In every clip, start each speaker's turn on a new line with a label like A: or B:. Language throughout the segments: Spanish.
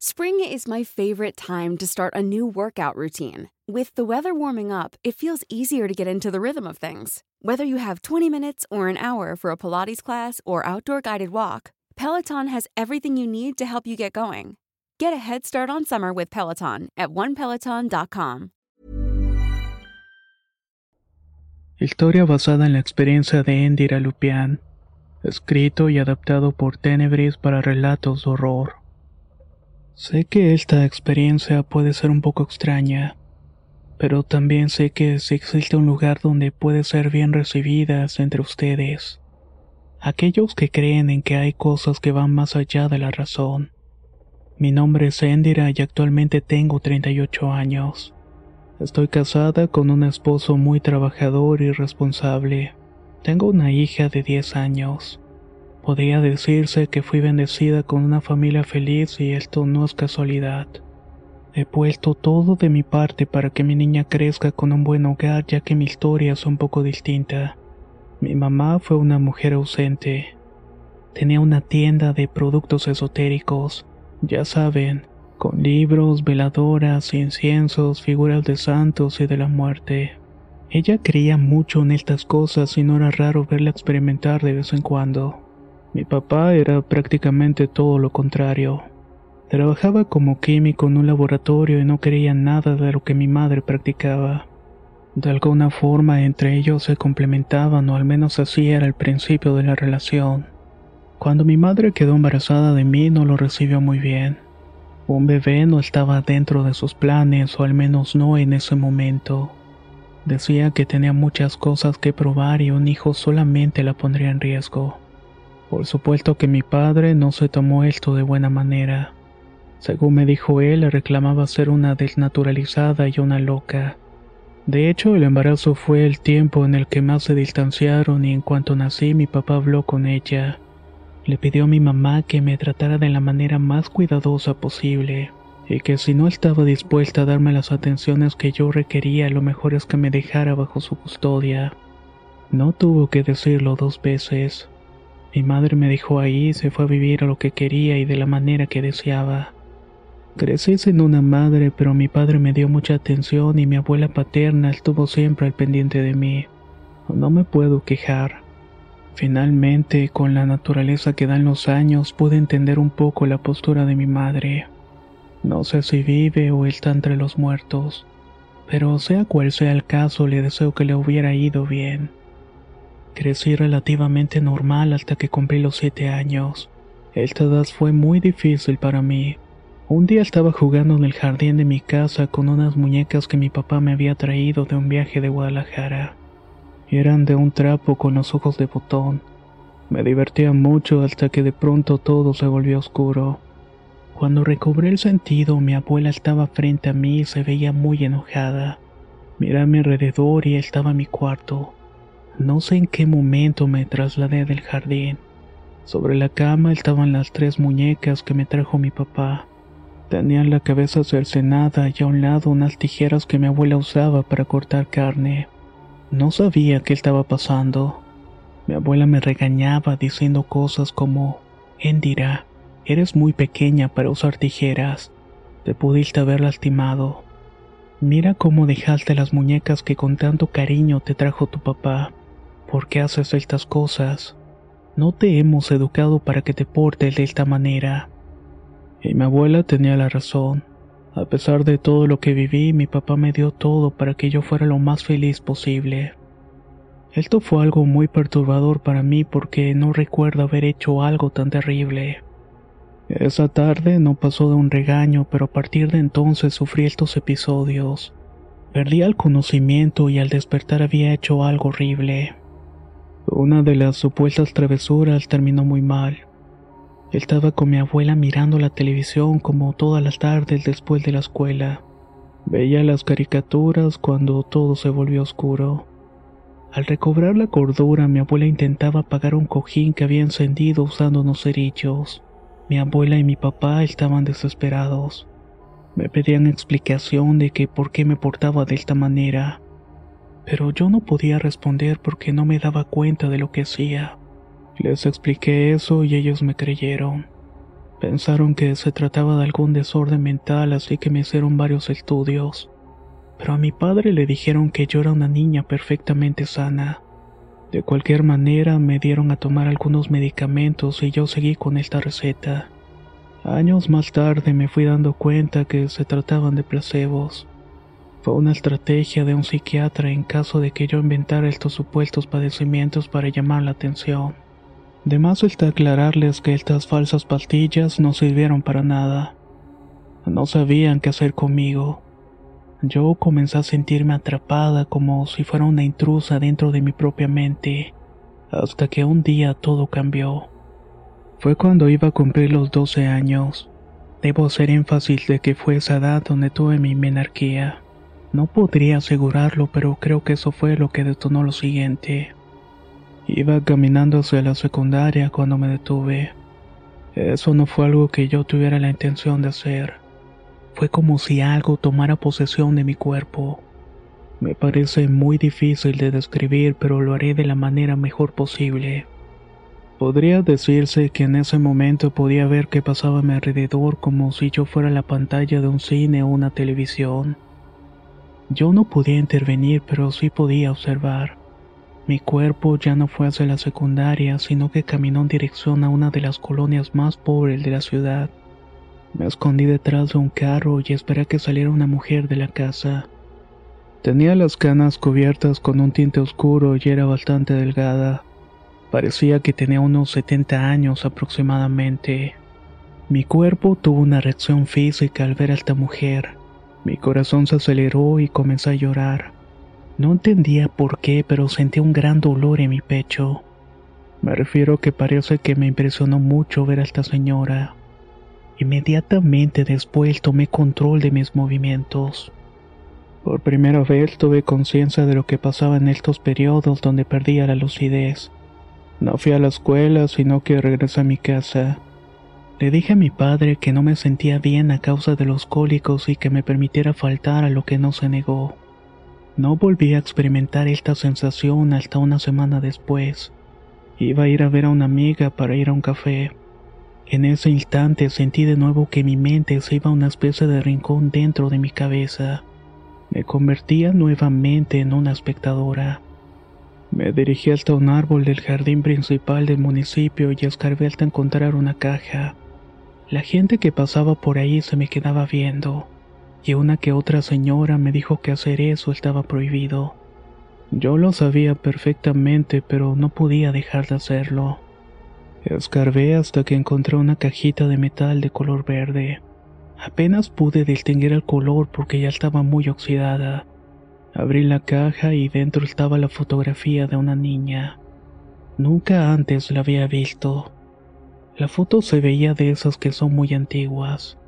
A: Spring is my favorite time to start a new workout routine. With the weather warming up, it feels easier to get into the rhythm of things. Whether you have 20 minutes or an hour for a Pilates class or outdoor guided walk, Peloton has everything you need to help you get going. Get a head start on summer with Peloton at onepeloton.com.
B: Historia basada en la experiencia de Indira Lupian, escrito y adaptado por Tenebris para relatos de horror. Sé que esta experiencia puede ser un poco extraña, pero también sé que si existe un lugar donde puede ser bien recibidas entre ustedes, aquellos que creen en que hay cosas que van más allá de la razón. Mi nombre es Endira y actualmente tengo 38 años. Estoy casada con un esposo muy trabajador y responsable. Tengo una hija de 10 años. Podría decirse que fui bendecida con una familia feliz y esto no es casualidad. He puesto todo de mi parte para que mi niña crezca con un buen hogar ya que mi historia es un poco distinta. Mi mamá fue una mujer ausente. Tenía una tienda de productos esotéricos, ya saben, con libros, veladoras, inciensos, figuras de santos y de la muerte. Ella creía mucho en estas cosas y no era raro verla experimentar de vez en cuando. Mi papá era prácticamente todo lo contrario. Trabajaba como químico en un laboratorio y no creía nada de lo que mi madre practicaba. De alguna forma entre ellos se complementaban o al menos así era el principio de la relación. Cuando mi madre quedó embarazada de mí no lo recibió muy bien. Un bebé no estaba dentro de sus planes o al menos no en ese momento. Decía que tenía muchas cosas que probar y un hijo solamente la pondría en riesgo. Por supuesto que mi padre no se tomó esto de buena manera. Según me dijo él, reclamaba ser una desnaturalizada y una loca. De hecho, el embarazo fue el tiempo en el que más se distanciaron y en cuanto nací mi papá habló con ella. Le pidió a mi mamá que me tratara de la manera más cuidadosa posible y que si no estaba dispuesta a darme las atenciones que yo requería, lo mejor es que me dejara bajo su custodia. No tuvo que decirlo dos veces. Mi madre me dejó ahí y se fue a vivir a lo que quería y de la manera que deseaba. Crecí sin una madre, pero mi padre me dio mucha atención y mi abuela paterna estuvo siempre al pendiente de mí. No me puedo quejar. Finalmente, con la naturaleza que dan los años, pude entender un poco la postura de mi madre. No sé si vive o está entre los muertos, pero sea cual sea el caso, le deseo que le hubiera ido bien. Crecí relativamente normal hasta que cumplí los siete años. Esta edad fue muy difícil para mí. Un día estaba jugando en el jardín de mi casa con unas muñecas que mi papá me había traído de un viaje de Guadalajara. Eran de un trapo con los ojos de botón. Me divertía mucho hasta que de pronto todo se volvió oscuro. Cuando recobré el sentido, mi abuela estaba frente a mí y se veía muy enojada. Miré a mi alrededor y estaba en mi cuarto. No sé en qué momento me trasladé del jardín. Sobre la cama estaban las tres muñecas que me trajo mi papá. Tenían la cabeza cercenada y a un lado unas tijeras que mi abuela usaba para cortar carne. No sabía qué estaba pasando. Mi abuela me regañaba diciendo cosas como, Endira, eres muy pequeña para usar tijeras. Te pudiste haber lastimado. Mira cómo dejaste las muñecas que con tanto cariño te trajo tu papá. ¿Por qué haces estas cosas? No te hemos educado para que te portes de esta manera. Y mi abuela tenía la razón. A pesar de todo lo que viví, mi papá me dio todo para que yo fuera lo más feliz posible. Esto fue algo muy perturbador para mí porque no recuerdo haber hecho algo tan terrible. Esa tarde no pasó de un regaño, pero a partir de entonces sufrí estos episodios. Perdí el conocimiento y al despertar había hecho algo horrible. Una de las supuestas travesuras terminó muy mal. Estaba con mi abuela mirando la televisión como todas las tardes después de la escuela. Veía las caricaturas cuando todo se volvió oscuro. Al recobrar la cordura, mi abuela intentaba apagar un cojín que había encendido usando unos cerillos. Mi abuela y mi papá estaban desesperados. Me pedían explicación de que por qué me portaba de esta manera pero yo no podía responder porque no me daba cuenta de lo que hacía. Les expliqué eso y ellos me creyeron. Pensaron que se trataba de algún desorden mental, así que me hicieron varios estudios. Pero a mi padre le dijeron que yo era una niña perfectamente sana. De cualquier manera, me dieron a tomar algunos medicamentos y yo seguí con esta receta. Años más tarde me fui dando cuenta que se trataban de placebos. Fue una estrategia de un psiquiatra en caso de que yo inventara estos supuestos padecimientos para llamar la atención. De más está aclararles que estas falsas pastillas no sirvieron para nada. No sabían qué hacer conmigo. Yo comencé a sentirme atrapada como si fuera una intrusa dentro de mi propia mente, hasta que un día todo cambió. Fue cuando iba a cumplir los 12 años. Debo hacer énfasis de que fue esa edad donde tuve mi menarquía. No podría asegurarlo, pero creo que eso fue lo que detonó lo siguiente. Iba caminando hacia la secundaria cuando me detuve. Eso no fue algo que yo tuviera la intención de hacer. Fue como si algo tomara posesión de mi cuerpo. Me parece muy difícil de describir, pero lo haré de la manera mejor posible. Podría decirse que en ese momento podía ver qué pasaba a mi alrededor como si yo fuera la pantalla de un cine o una televisión. Yo no podía intervenir, pero sí podía observar. Mi cuerpo ya no fue hacia la secundaria, sino que caminó en dirección a una de las colonias más pobres de la ciudad. Me escondí detrás de un carro y esperé a que saliera una mujer de la casa. Tenía las canas cubiertas con un tinte oscuro y era bastante delgada. Parecía que tenía unos 70 años aproximadamente. Mi cuerpo tuvo una reacción física al ver a esta mujer. Mi corazón se aceleró y comencé a llorar. No entendía por qué, pero sentí un gran dolor en mi pecho. Me refiero que parece que me impresionó mucho ver a esta señora. Inmediatamente después tomé control de mis movimientos. Por primera vez tuve conciencia de lo que pasaba en estos periodos donde perdía la lucidez. No fui a la escuela, sino que regresé a mi casa. Le dije a mi padre que no me sentía bien a causa de los cólicos y que me permitiera faltar a lo que no se negó. No volví a experimentar esta sensación hasta una semana después. Iba a ir a ver a una amiga para ir a un café. En ese instante sentí de nuevo que mi mente se iba a una especie de rincón dentro de mi cabeza. Me convertía nuevamente en una espectadora. Me dirigí hasta un árbol del jardín principal del municipio y escarbé hasta encontrar una caja. La gente que pasaba por ahí se me quedaba viendo y una que otra señora me dijo que hacer eso estaba prohibido. Yo lo sabía perfectamente, pero no podía dejar de hacerlo. Escarbé hasta que encontré una cajita de metal de color verde. Apenas pude distinguir el color porque ya estaba muy oxidada. Abrí la caja y dentro estaba la fotografía de una niña. Nunca antes la había visto. La foto se veía de esas que son muy antiguas.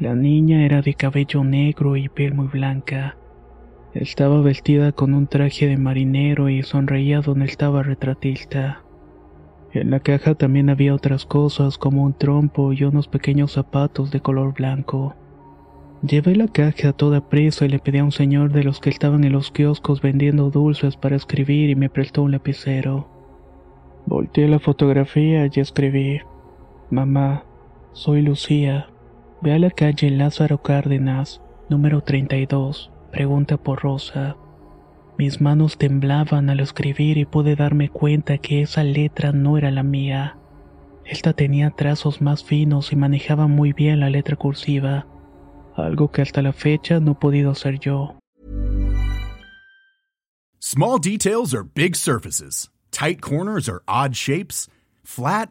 B: La niña era de cabello negro y piel muy blanca. Estaba vestida con un traje de marinero y sonreía donde estaba retratista. En la caja también había otras cosas como un trompo y unos pequeños zapatos de color blanco. Llevé la caja a toda prisa y le pedí a un señor de los que estaban en los kioscos vendiendo dulces para escribir y me prestó un lapicero. Volteé la fotografía y escribí, Mamá, soy Lucía. Ve a la calle Lázaro Cárdenas, número 32, pregunta por Rosa. Mis manos temblaban al escribir y pude darme cuenta que esa letra no era la mía. Esta tenía trazos más finos y manejaba muy bien la letra cursiva, algo que hasta la fecha no he podido hacer yo.
C: Small details are big surfaces. Tight corners are odd shapes. Flat,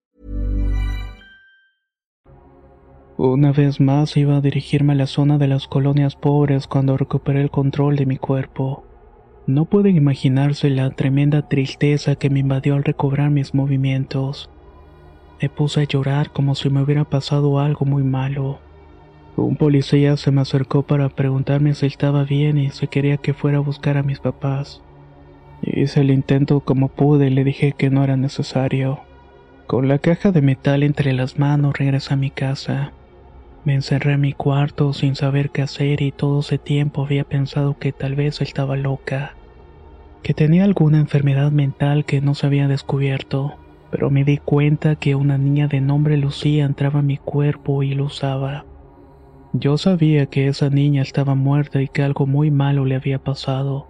B: Una vez más iba a dirigirme a la zona de las colonias pobres cuando recuperé el control de mi cuerpo. No pueden imaginarse la tremenda tristeza que me invadió al recobrar mis movimientos. Me puse a llorar como si me hubiera pasado algo muy malo. Un policía se me acercó para preguntarme si estaba bien y si quería que fuera a buscar a mis papás. Hice el intento como pude y le dije que no era necesario. Con la caja de metal entre las manos regresé a mi casa. Me encerré en mi cuarto sin saber qué hacer y todo ese tiempo había pensado que tal vez estaba loca, que tenía alguna enfermedad mental que no se había descubierto, pero me di cuenta que una niña de nombre Lucía entraba en mi cuerpo y lo usaba. Yo sabía que esa niña estaba muerta y que algo muy malo le había pasado.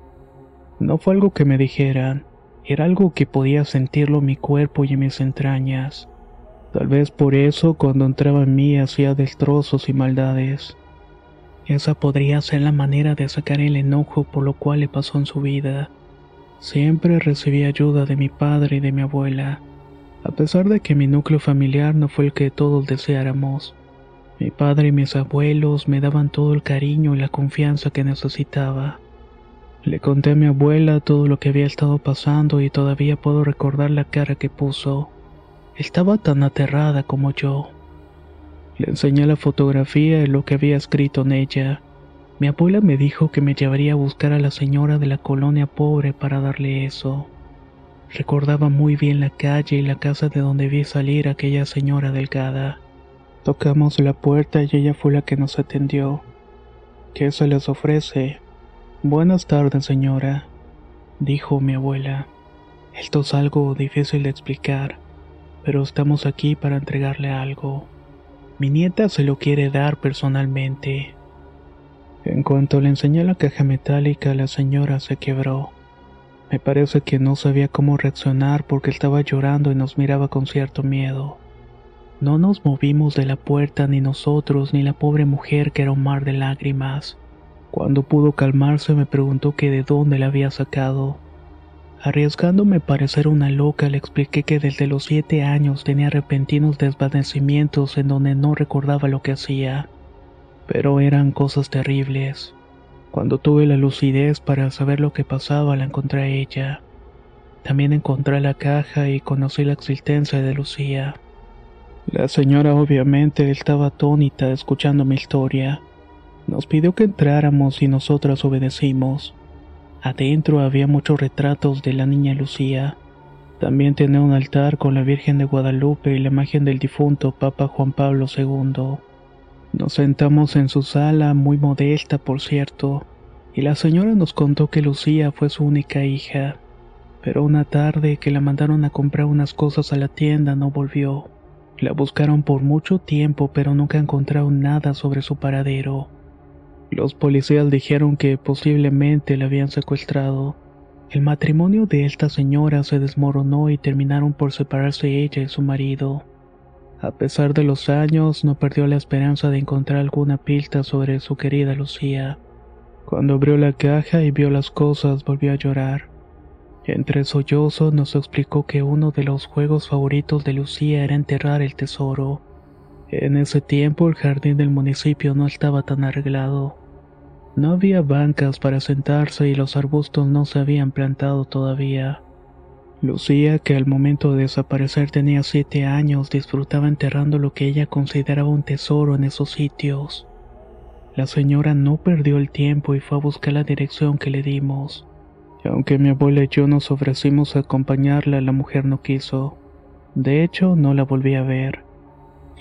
B: No fue algo que me dijeran, era algo que podía sentirlo en mi cuerpo y en mis entrañas. Tal vez por eso cuando entraba en mí hacía destrozos y maldades. Esa podría ser la manera de sacar el enojo por lo cual le pasó en su vida. Siempre recibí ayuda de mi padre y de mi abuela, a pesar de que mi núcleo familiar no fue el que todos deseáramos. Mi padre y mis abuelos me daban todo el cariño y la confianza que necesitaba. Le conté a mi abuela todo lo que había estado pasando y todavía puedo recordar la cara que puso. Estaba tan aterrada como yo. Le enseñé la fotografía y lo que había escrito en ella. Mi abuela me dijo que me llevaría a buscar a la señora de la colonia pobre para darle eso. Recordaba muy bien la calle y la casa de donde vi salir a aquella señora delgada. Tocamos la puerta y ella fue la que nos atendió. ¿Qué se les ofrece? Buenas tardes, señora, dijo mi abuela. Esto es algo difícil de explicar pero estamos aquí para entregarle algo. Mi nieta se lo quiere dar personalmente. En cuanto le enseñé la caja metálica, la señora se quebró. Me parece que no sabía cómo reaccionar porque estaba llorando y nos miraba con cierto miedo. No nos movimos de la puerta ni nosotros ni la pobre mujer que era un mar de lágrimas. Cuando pudo calmarse me preguntó que de dónde la había sacado. Arriesgándome a parecer una loca, le expliqué que desde los siete años tenía repentinos desvanecimientos en donde no recordaba lo que hacía. Pero eran cosas terribles. Cuando tuve la lucidez para saber lo que pasaba, la encontré a ella. También encontré la caja y conocí la existencia de Lucía. La señora obviamente estaba atónita escuchando mi historia. Nos pidió que entráramos y nosotras obedecimos. Adentro había muchos retratos de la niña Lucía. También tenía un altar con la Virgen de Guadalupe y la imagen del difunto Papa Juan Pablo II. Nos sentamos en su sala, muy modesta por cierto, y la señora nos contó que Lucía fue su única hija, pero una tarde que la mandaron a comprar unas cosas a la tienda no volvió. La buscaron por mucho tiempo pero nunca encontraron nada sobre su paradero. Los policías dijeron que posiblemente la habían secuestrado. El matrimonio de esta señora se desmoronó y terminaron por separarse ella y su marido. A pesar de los años, no perdió la esperanza de encontrar alguna pista sobre su querida Lucía. Cuando abrió la caja y vio las cosas, volvió a llorar. Entre sollozos nos explicó que uno de los juegos favoritos de Lucía era enterrar el tesoro. En ese tiempo el jardín del municipio no estaba tan arreglado. No había bancas para sentarse y los arbustos no se habían plantado todavía. Lucía, que al momento de desaparecer tenía siete años, disfrutaba enterrando lo que ella consideraba un tesoro en esos sitios. La señora no perdió el tiempo y fue a buscar la dirección que le dimos. Aunque mi abuela y yo nos ofrecimos a acompañarla, la mujer no quiso. De hecho, no la volví a ver.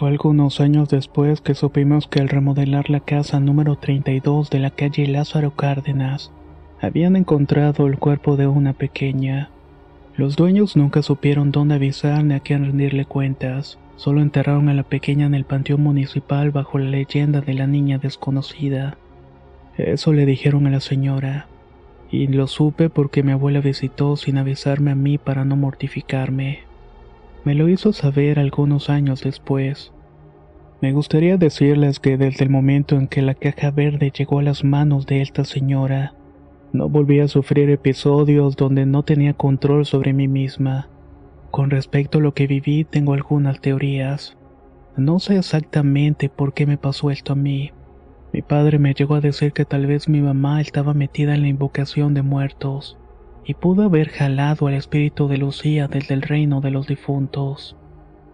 B: Fue algunos años después que supimos que al remodelar la casa número 32 de la calle Lázaro Cárdenas, habían encontrado el cuerpo de una pequeña. Los dueños nunca supieron dónde avisar ni a quién rendirle cuentas, solo enterraron a la pequeña en el panteón municipal bajo la leyenda de la niña desconocida. Eso le dijeron a la señora, y lo supe porque mi abuela visitó sin avisarme a mí para no mortificarme. Me lo hizo saber algunos años después. Me gustaría decirles que desde el momento en que la caja verde llegó a las manos de esta señora, no volví a sufrir episodios donde no tenía control sobre mí misma. Con respecto a lo que viví, tengo algunas teorías. No sé exactamente por qué me pasó esto a mí. Mi padre me llegó a decir que tal vez mi mamá estaba metida en la invocación de muertos y pudo haber jalado al espíritu de Lucía desde el reino de los difuntos.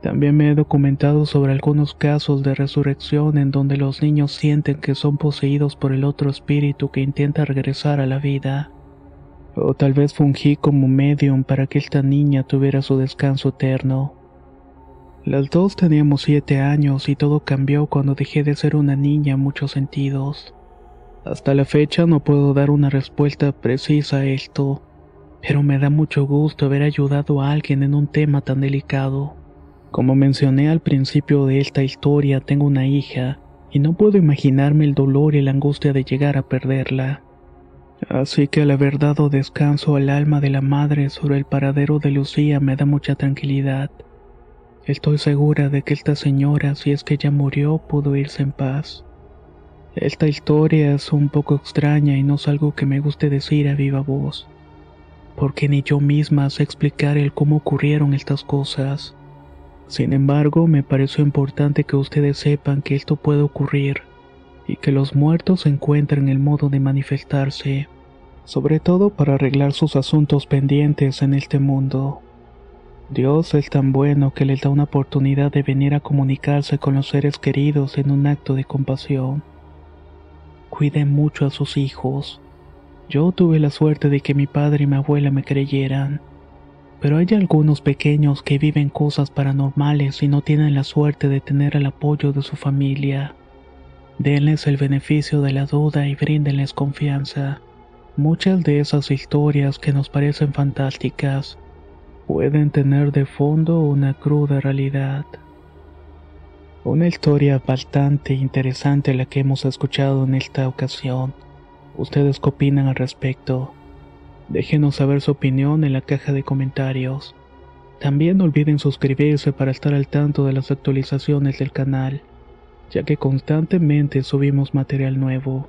B: También me he documentado sobre algunos casos de resurrección en donde los niños sienten que son poseídos por el otro espíritu que intenta regresar a la vida. O tal vez fungí como medium para que esta niña tuviera su descanso eterno. Las dos teníamos siete años y todo cambió cuando dejé de ser una niña en muchos sentidos. Hasta la fecha no puedo dar una respuesta precisa a esto, pero me da mucho gusto haber ayudado a alguien en un tema tan delicado. Como mencioné al principio de esta historia, tengo una hija, y no puedo imaginarme el dolor y la angustia de llegar a perderla. Así que al haber dado descanso al alma de la madre sobre el paradero de Lucía me da mucha tranquilidad. Estoy segura de que esta señora, si es que ya murió, pudo irse en paz. Esta historia es un poco extraña y no es algo que me guste decir a viva voz, porque ni yo misma sé explicar el cómo ocurrieron estas cosas. Sin embargo, me pareció importante que ustedes sepan que esto puede ocurrir y que los muertos encuentren el modo de manifestarse, sobre todo para arreglar sus asuntos pendientes en este mundo. Dios es tan bueno que les da una oportunidad de venir a comunicarse con los seres queridos en un acto de compasión. Cuiden mucho a sus hijos. Yo tuve la suerte de que mi padre y mi abuela me creyeran pero hay algunos pequeños que viven cosas paranormales y no tienen la suerte de tener el apoyo de su familia. Denles el beneficio de la duda y bríndenles confianza. Muchas de esas historias que nos parecen fantásticas pueden tener de fondo una cruda realidad. Una historia bastante interesante la que hemos escuchado en esta ocasión. ¿Ustedes qué opinan al respecto? Déjenos saber su opinión en la caja de comentarios. También no olviden suscribirse para estar al tanto de las actualizaciones del canal, ya que constantemente subimos material nuevo.